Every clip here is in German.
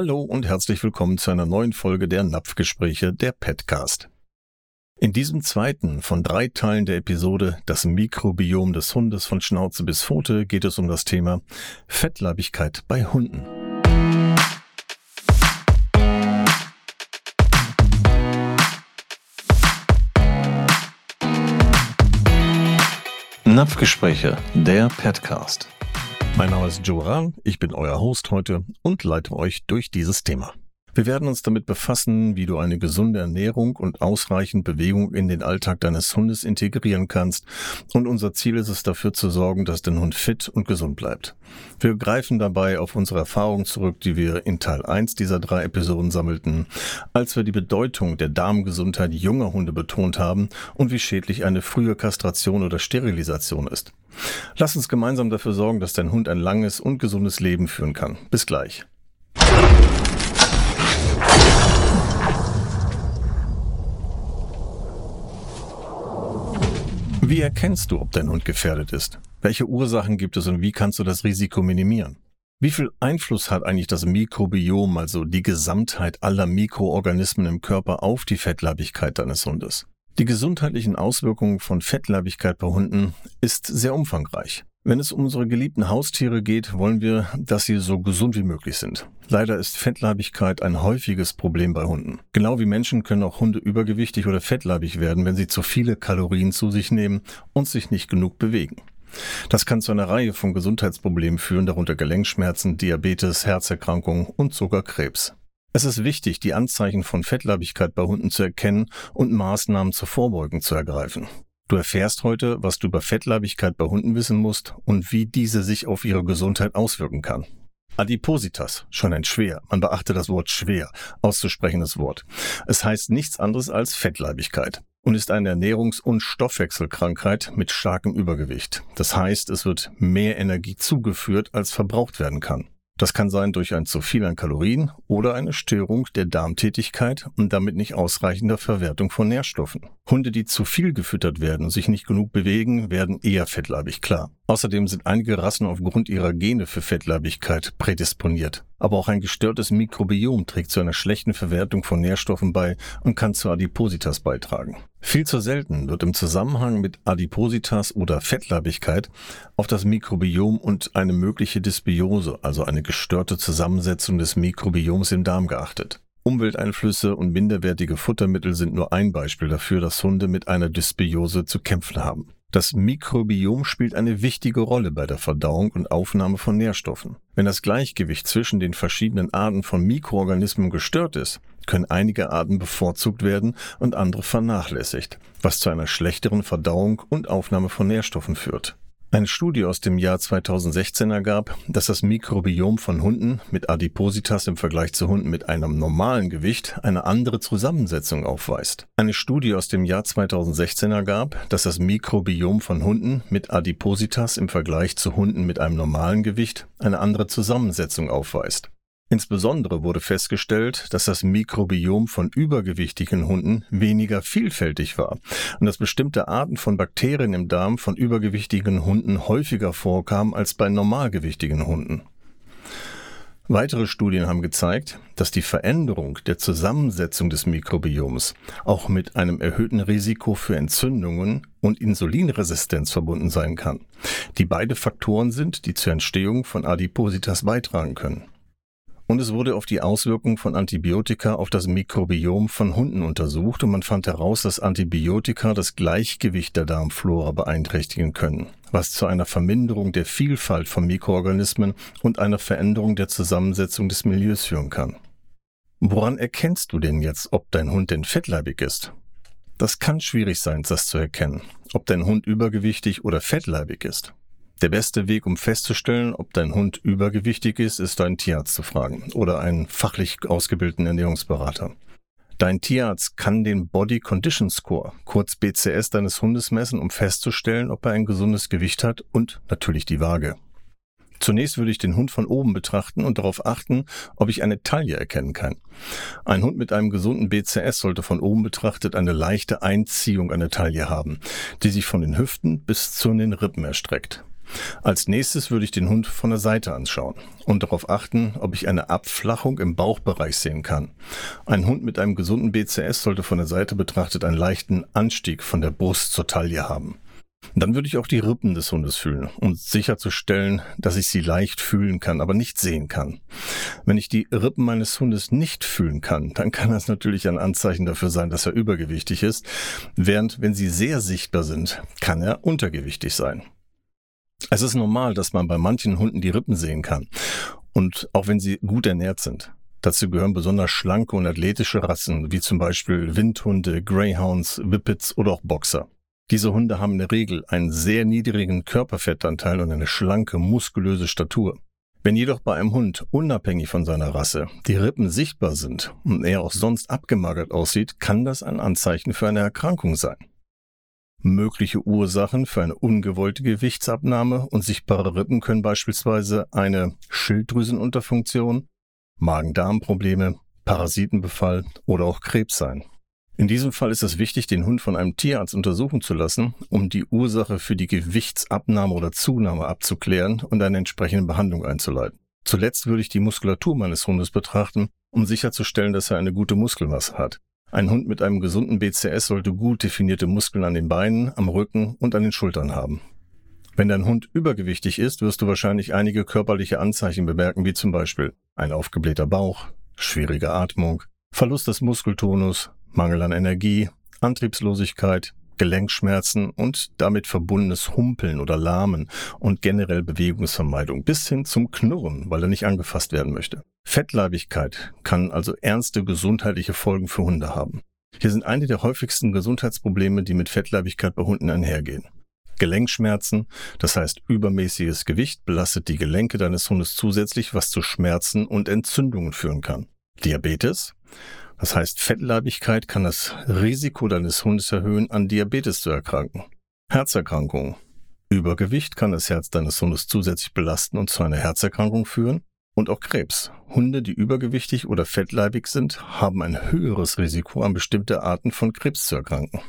Hallo und herzlich willkommen zu einer neuen Folge der Napfgespräche der Petcast. In diesem zweiten von drei Teilen der Episode Das Mikrobiom des Hundes von Schnauze bis Pfote geht es um das Thema Fettleibigkeit bei Hunden. Napfgespräche, der Petcast. Mein Name ist Joe Rahn, ich bin euer Host heute und leite euch durch dieses Thema. Wir werden uns damit befassen, wie du eine gesunde Ernährung und ausreichend Bewegung in den Alltag deines Hundes integrieren kannst. Und unser Ziel ist es dafür zu sorgen, dass dein Hund fit und gesund bleibt. Wir greifen dabei auf unsere Erfahrungen zurück, die wir in Teil 1 dieser drei Episoden sammelten, als wir die Bedeutung der Darmgesundheit junger Hunde betont haben und wie schädlich eine frühe Kastration oder Sterilisation ist. Lass uns gemeinsam dafür sorgen, dass dein Hund ein langes und gesundes Leben führen kann. Bis gleich. Wie erkennst du, ob dein Hund gefährdet ist? Welche Ursachen gibt es und wie kannst du das Risiko minimieren? Wie viel Einfluss hat eigentlich das Mikrobiom, also die Gesamtheit aller Mikroorganismen im Körper, auf die Fettleibigkeit deines Hundes? Die gesundheitlichen Auswirkungen von Fettleibigkeit bei Hunden ist sehr umfangreich. Wenn es um unsere geliebten Haustiere geht, wollen wir, dass sie so gesund wie möglich sind. Leider ist Fettleibigkeit ein häufiges Problem bei Hunden. Genau wie Menschen können auch Hunde übergewichtig oder fettleibig werden, wenn sie zu viele Kalorien zu sich nehmen und sich nicht genug bewegen. Das kann zu einer Reihe von Gesundheitsproblemen führen, darunter Gelenkschmerzen, Diabetes, Herzerkrankungen und sogar Krebs. Es ist wichtig, die Anzeichen von Fettleibigkeit bei Hunden zu erkennen und Maßnahmen zur Vorbeugung zu ergreifen. Du erfährst heute, was du über Fettleibigkeit bei Hunden wissen musst und wie diese sich auf ihre Gesundheit auswirken kann. Adipositas, schon ein schwer, man beachte das Wort schwer, auszusprechendes Wort. Es heißt nichts anderes als Fettleibigkeit und ist eine Ernährungs- und Stoffwechselkrankheit mit starkem Übergewicht. Das heißt, es wird mehr Energie zugeführt, als verbraucht werden kann. Das kann sein durch ein zu viel an Kalorien oder eine Störung der Darmtätigkeit und damit nicht ausreichender Verwertung von Nährstoffen. Hunde, die zu viel gefüttert werden und sich nicht genug bewegen, werden eher fettleibig, klar. Außerdem sind einige Rassen aufgrund ihrer Gene für Fettleibigkeit prädisponiert. Aber auch ein gestörtes Mikrobiom trägt zu einer schlechten Verwertung von Nährstoffen bei und kann zu Adipositas beitragen. Viel zu selten wird im Zusammenhang mit Adipositas oder Fettleibigkeit auf das Mikrobiom und eine mögliche Dysbiose, also eine gestörte Zusammensetzung des Mikrobioms im Darm geachtet. Umwelteinflüsse und minderwertige Futtermittel sind nur ein Beispiel dafür, dass Hunde mit einer Dysbiose zu kämpfen haben. Das Mikrobiom spielt eine wichtige Rolle bei der Verdauung und Aufnahme von Nährstoffen. Wenn das Gleichgewicht zwischen den verschiedenen Arten von Mikroorganismen gestört ist, können einige Arten bevorzugt werden und andere vernachlässigt, was zu einer schlechteren Verdauung und Aufnahme von Nährstoffen führt. Eine Studie aus dem Jahr 2016 ergab, dass das Mikrobiom von Hunden mit Adipositas im Vergleich zu Hunden mit einem normalen Gewicht eine andere Zusammensetzung aufweist. Eine Studie aus dem Jahr 2016 ergab, dass das Mikrobiom von Hunden mit Adipositas im Vergleich zu Hunden mit einem normalen Gewicht eine andere Zusammensetzung aufweist. Insbesondere wurde festgestellt, dass das Mikrobiom von übergewichtigen Hunden weniger vielfältig war und dass bestimmte Arten von Bakterien im Darm von übergewichtigen Hunden häufiger vorkamen als bei normalgewichtigen Hunden. Weitere Studien haben gezeigt, dass die Veränderung der Zusammensetzung des Mikrobioms auch mit einem erhöhten Risiko für Entzündungen und Insulinresistenz verbunden sein kann, die beide Faktoren sind, die zur Entstehung von Adipositas beitragen können und es wurde auf die Auswirkungen von Antibiotika auf das Mikrobiom von Hunden untersucht und man fand heraus, dass Antibiotika das Gleichgewicht der Darmflora beeinträchtigen können, was zu einer Verminderung der Vielfalt von Mikroorganismen und einer Veränderung der Zusammensetzung des Milieus führen kann. Woran erkennst du denn jetzt, ob dein Hund denn fettleibig ist? Das kann schwierig sein, das zu erkennen, ob dein Hund übergewichtig oder fettleibig ist. Der beste Weg, um festzustellen, ob dein Hund übergewichtig ist, ist deinen Tierarzt zu fragen oder einen fachlich ausgebildeten Ernährungsberater. Dein Tierarzt kann den Body Condition Score, kurz BCS, deines Hundes messen, um festzustellen, ob er ein gesundes Gewicht hat und natürlich die Waage. Zunächst würde ich den Hund von oben betrachten und darauf achten, ob ich eine Taille erkennen kann. Ein Hund mit einem gesunden BCS sollte von oben betrachtet eine leichte Einziehung an der Taille haben, die sich von den Hüften bis zu den Rippen erstreckt. Als nächstes würde ich den Hund von der Seite anschauen und darauf achten, ob ich eine Abflachung im Bauchbereich sehen kann. Ein Hund mit einem gesunden BCS sollte von der Seite betrachtet einen leichten Anstieg von der Brust zur Taille haben. Dann würde ich auch die Rippen des Hundes fühlen, um sicherzustellen, dass ich sie leicht fühlen kann, aber nicht sehen kann. Wenn ich die Rippen meines Hundes nicht fühlen kann, dann kann das natürlich ein Anzeichen dafür sein, dass er übergewichtig ist, während wenn sie sehr sichtbar sind, kann er untergewichtig sein. Es ist normal, dass man bei manchen Hunden die Rippen sehen kann. Und auch wenn sie gut ernährt sind. Dazu gehören besonders schlanke und athletische Rassen, wie zum Beispiel Windhunde, Greyhounds, Whippets oder auch Boxer. Diese Hunde haben in der Regel einen sehr niedrigen Körperfettanteil und eine schlanke, muskulöse Statur. Wenn jedoch bei einem Hund, unabhängig von seiner Rasse, die Rippen sichtbar sind und er auch sonst abgemagert aussieht, kann das ein Anzeichen für eine Erkrankung sein. Mögliche Ursachen für eine ungewollte Gewichtsabnahme und sichtbare Rippen können beispielsweise eine Schilddrüsenunterfunktion, Magen-Darm-Probleme, Parasitenbefall oder auch Krebs sein. In diesem Fall ist es wichtig, den Hund von einem Tierarzt untersuchen zu lassen, um die Ursache für die Gewichtsabnahme oder Zunahme abzuklären und eine entsprechende Behandlung einzuleiten. Zuletzt würde ich die Muskulatur meines Hundes betrachten, um sicherzustellen, dass er eine gute Muskelmasse hat. Ein Hund mit einem gesunden BCS sollte gut definierte Muskeln an den Beinen, am Rücken und an den Schultern haben. Wenn dein Hund übergewichtig ist, wirst du wahrscheinlich einige körperliche Anzeichen bemerken, wie zum Beispiel ein aufgeblähter Bauch, schwierige Atmung, Verlust des Muskeltonus, Mangel an Energie, Antriebslosigkeit, Gelenkschmerzen und damit verbundenes Humpeln oder Lahmen und generell Bewegungsvermeidung bis hin zum Knurren, weil er nicht angefasst werden möchte. Fettleibigkeit kann also ernste gesundheitliche Folgen für Hunde haben. Hier sind eine der häufigsten Gesundheitsprobleme, die mit Fettleibigkeit bei Hunden einhergehen. Gelenkschmerzen, das heißt übermäßiges Gewicht, belastet die Gelenke deines Hundes zusätzlich, was zu Schmerzen und Entzündungen führen kann. Diabetes, das heißt Fettleibigkeit kann das Risiko deines Hundes erhöhen, an Diabetes zu erkranken. Herzerkrankungen. Übergewicht kann das Herz deines Hundes zusätzlich belasten und zu einer Herzerkrankung führen und auch Krebs. Hunde, die übergewichtig oder fettleibig sind, haben ein höheres Risiko, an bestimmte Arten von Krebs zu erkranken.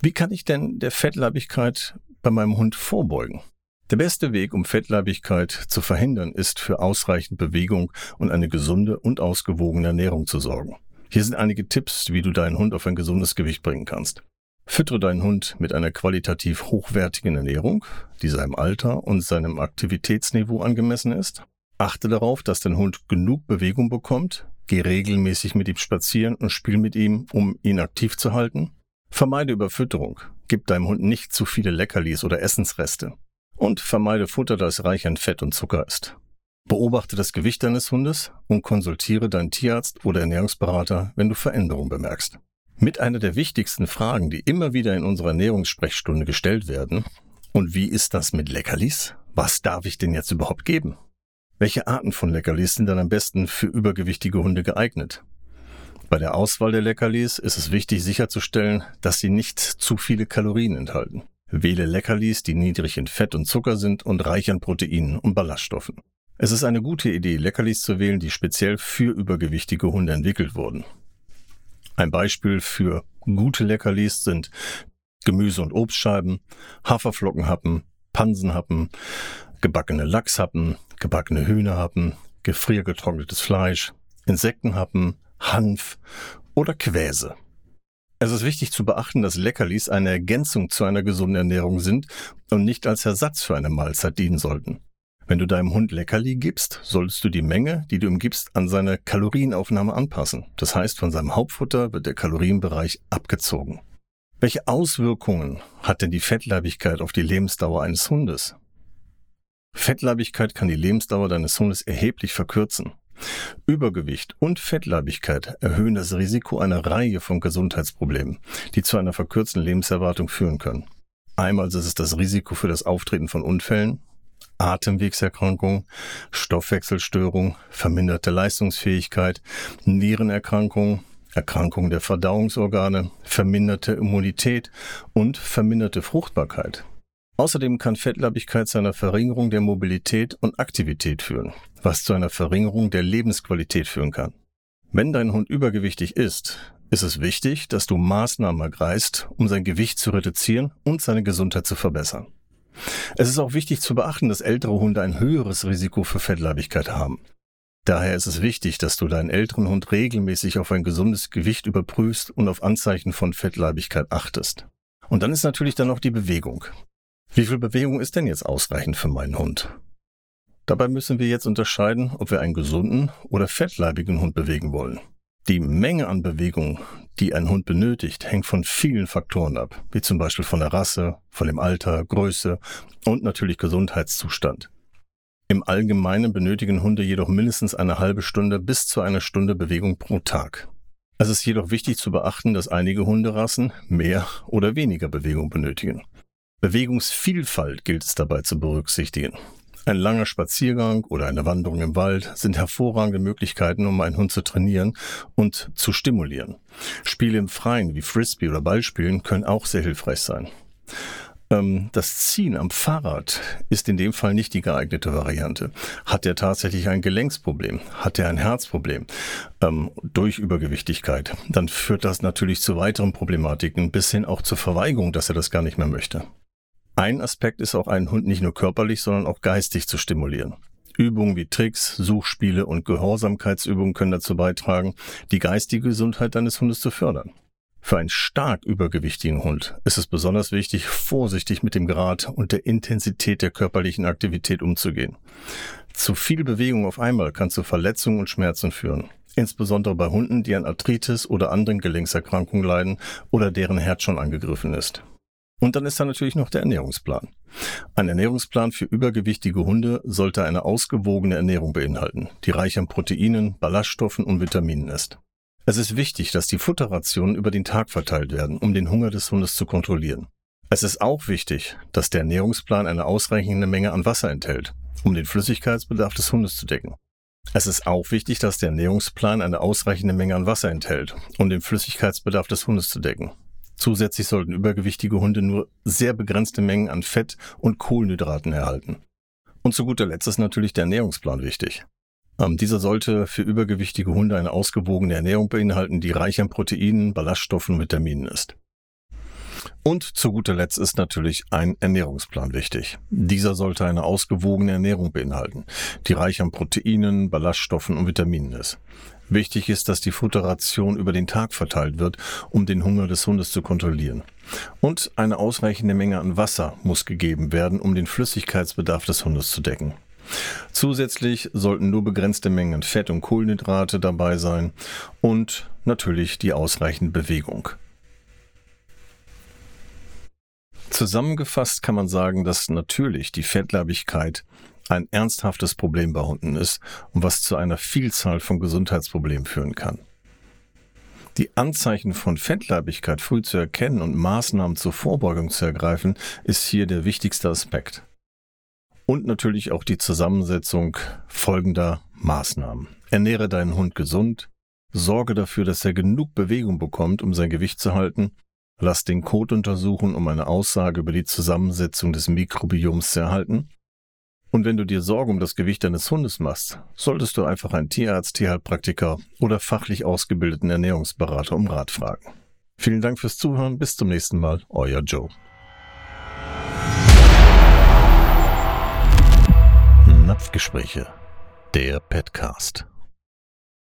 Wie kann ich denn der Fettleibigkeit bei meinem Hund vorbeugen? Der beste Weg, um Fettleibigkeit zu verhindern, ist für ausreichend Bewegung und eine gesunde und ausgewogene Ernährung zu sorgen. Hier sind einige Tipps, wie du deinen Hund auf ein gesundes Gewicht bringen kannst. Füttere deinen Hund mit einer qualitativ hochwertigen Ernährung, die seinem Alter und seinem Aktivitätsniveau angemessen ist. Achte darauf, dass dein Hund genug Bewegung bekommt. Geh regelmäßig mit ihm spazieren und spiel mit ihm, um ihn aktiv zu halten. Vermeide Überfütterung. Gib deinem Hund nicht zu viele Leckerlis oder Essensreste. Und vermeide Futter, das reich an Fett und Zucker ist. Beobachte das Gewicht deines Hundes und konsultiere deinen Tierarzt oder Ernährungsberater, wenn du Veränderungen bemerkst. Mit einer der wichtigsten Fragen, die immer wieder in unserer Ernährungssprechstunde gestellt werden, und wie ist das mit Leckerlis? Was darf ich denn jetzt überhaupt geben? Welche Arten von Leckerlis sind dann am besten für übergewichtige Hunde geeignet? Bei der Auswahl der Leckerlis ist es wichtig sicherzustellen, dass sie nicht zu viele Kalorien enthalten. Wähle Leckerlis, die niedrig in Fett und Zucker sind und reich an Proteinen und Ballaststoffen. Es ist eine gute Idee, Leckerlis zu wählen, die speziell für übergewichtige Hunde entwickelt wurden. Ein Beispiel für gute Leckerlis sind Gemüse- und Obstscheiben, Haferflockenhappen, Pansenhappen, gebackene Lachshappen, gebackene Hühnerhappen, gefriergetrocknetes Fleisch, Insektenhappen, Hanf oder Quäse. Es ist wichtig zu beachten, dass Leckerlis eine Ergänzung zu einer gesunden Ernährung sind und nicht als Ersatz für eine Mahlzeit dienen sollten. Wenn du deinem Hund Leckerli gibst, solltest du die Menge, die du ihm gibst, an seine Kalorienaufnahme anpassen. Das heißt, von seinem Hauptfutter wird der Kalorienbereich abgezogen. Welche Auswirkungen hat denn die Fettleibigkeit auf die Lebensdauer eines Hundes? Fettleibigkeit kann die Lebensdauer deines Hundes erheblich verkürzen. Übergewicht und Fettleibigkeit erhöhen das Risiko einer Reihe von Gesundheitsproblemen, die zu einer verkürzten Lebenserwartung führen können. Einmal ist es das Risiko für das Auftreten von Unfällen, Atemwegserkrankung, Stoffwechselstörung, verminderte Leistungsfähigkeit, Nierenerkrankung, Erkrankung der Verdauungsorgane, verminderte Immunität und verminderte Fruchtbarkeit. Außerdem kann Fettleibigkeit zu einer Verringerung der Mobilität und Aktivität führen, was zu einer Verringerung der Lebensqualität führen kann. Wenn dein Hund übergewichtig ist, ist es wichtig, dass du Maßnahmen ergreifst, um sein Gewicht zu reduzieren und seine Gesundheit zu verbessern. Es ist auch wichtig zu beachten, dass ältere Hunde ein höheres Risiko für Fettleibigkeit haben. Daher ist es wichtig, dass du deinen älteren Hund regelmäßig auf ein gesundes Gewicht überprüfst und auf Anzeichen von Fettleibigkeit achtest. Und dann ist natürlich dann noch die Bewegung. Wie viel Bewegung ist denn jetzt ausreichend für meinen Hund? Dabei müssen wir jetzt unterscheiden, ob wir einen gesunden oder fettleibigen Hund bewegen wollen. Die Menge an Bewegung, die ein Hund benötigt, hängt von vielen Faktoren ab, wie zum Beispiel von der Rasse, von dem Alter, Größe und natürlich Gesundheitszustand. Im Allgemeinen benötigen Hunde jedoch mindestens eine halbe Stunde bis zu einer Stunde Bewegung pro Tag. Es ist jedoch wichtig zu beachten, dass einige Hunderassen mehr oder weniger Bewegung benötigen. Bewegungsvielfalt gilt es dabei zu berücksichtigen. Ein langer Spaziergang oder eine Wanderung im Wald sind hervorragende Möglichkeiten, um einen Hund zu trainieren und zu stimulieren. Spiele im Freien wie Frisbee oder Ballspielen können auch sehr hilfreich sein. Ähm, das Ziehen am Fahrrad ist in dem Fall nicht die geeignete Variante. Hat er tatsächlich ein Gelenksproblem? Hat er ein Herzproblem? Ähm, durch Übergewichtigkeit? Dann führt das natürlich zu weiteren Problematiken bis hin auch zur Verweigerung, dass er das gar nicht mehr möchte. Ein Aspekt ist auch einen Hund nicht nur körperlich, sondern auch geistig zu stimulieren. Übungen wie Tricks, Suchspiele und Gehorsamkeitsübungen können dazu beitragen, die geistige Gesundheit deines Hundes zu fördern. Für einen stark übergewichtigen Hund ist es besonders wichtig, vorsichtig mit dem Grad und der Intensität der körperlichen Aktivität umzugehen. Zu viel Bewegung auf einmal kann zu Verletzungen und Schmerzen führen. Insbesondere bei Hunden, die an Arthritis oder anderen Gelenkserkrankungen leiden oder deren Herz schon angegriffen ist. Und dann ist da natürlich noch der Ernährungsplan. Ein Ernährungsplan für übergewichtige Hunde sollte eine ausgewogene Ernährung beinhalten, die reich an Proteinen, Ballaststoffen und Vitaminen ist. Es ist wichtig, dass die Futterrationen über den Tag verteilt werden, um den Hunger des Hundes zu kontrollieren. Es ist auch wichtig, dass der Ernährungsplan eine ausreichende Menge an Wasser enthält, um den Flüssigkeitsbedarf des Hundes zu decken. Es ist auch wichtig, dass der Ernährungsplan eine ausreichende Menge an Wasser enthält, um den Flüssigkeitsbedarf des Hundes zu decken. Zusätzlich sollten übergewichtige Hunde nur sehr begrenzte Mengen an Fett und Kohlenhydraten erhalten. Und zu guter Letzt ist natürlich der Ernährungsplan wichtig. Ähm, dieser sollte für übergewichtige Hunde eine ausgewogene Ernährung beinhalten, die reich an Proteinen, Ballaststoffen und Vitaminen ist. Und zu guter Letzt ist natürlich ein Ernährungsplan wichtig. Dieser sollte eine ausgewogene Ernährung beinhalten, die reich an Proteinen, Ballaststoffen und Vitaminen ist. Wichtig ist, dass die Futterration über den Tag verteilt wird, um den Hunger des Hundes zu kontrollieren. Und eine ausreichende Menge an Wasser muss gegeben werden, um den Flüssigkeitsbedarf des Hundes zu decken. Zusätzlich sollten nur begrenzte Mengen Fett und Kohlenhydrate dabei sein und natürlich die ausreichende Bewegung. Zusammengefasst kann man sagen, dass natürlich die Fettleibigkeit ein ernsthaftes Problem bei Hunden ist und was zu einer Vielzahl von Gesundheitsproblemen führen kann. Die Anzeichen von Fettleibigkeit früh zu erkennen und Maßnahmen zur Vorbeugung zu ergreifen, ist hier der wichtigste Aspekt. Und natürlich auch die Zusammensetzung folgender Maßnahmen. Ernähre deinen Hund gesund, sorge dafür, dass er genug Bewegung bekommt, um sein Gewicht zu halten, lass den Kot untersuchen, um eine Aussage über die Zusammensetzung des Mikrobioms zu erhalten, und wenn du dir Sorgen um das Gewicht deines Hundes machst, solltest du einfach einen Tierarzt, Tierheilpraktiker oder fachlich ausgebildeten Ernährungsberater um Rat fragen. Vielen Dank fürs Zuhören, bis zum nächsten Mal, euer Joe. Napfgespräche, der Petcast.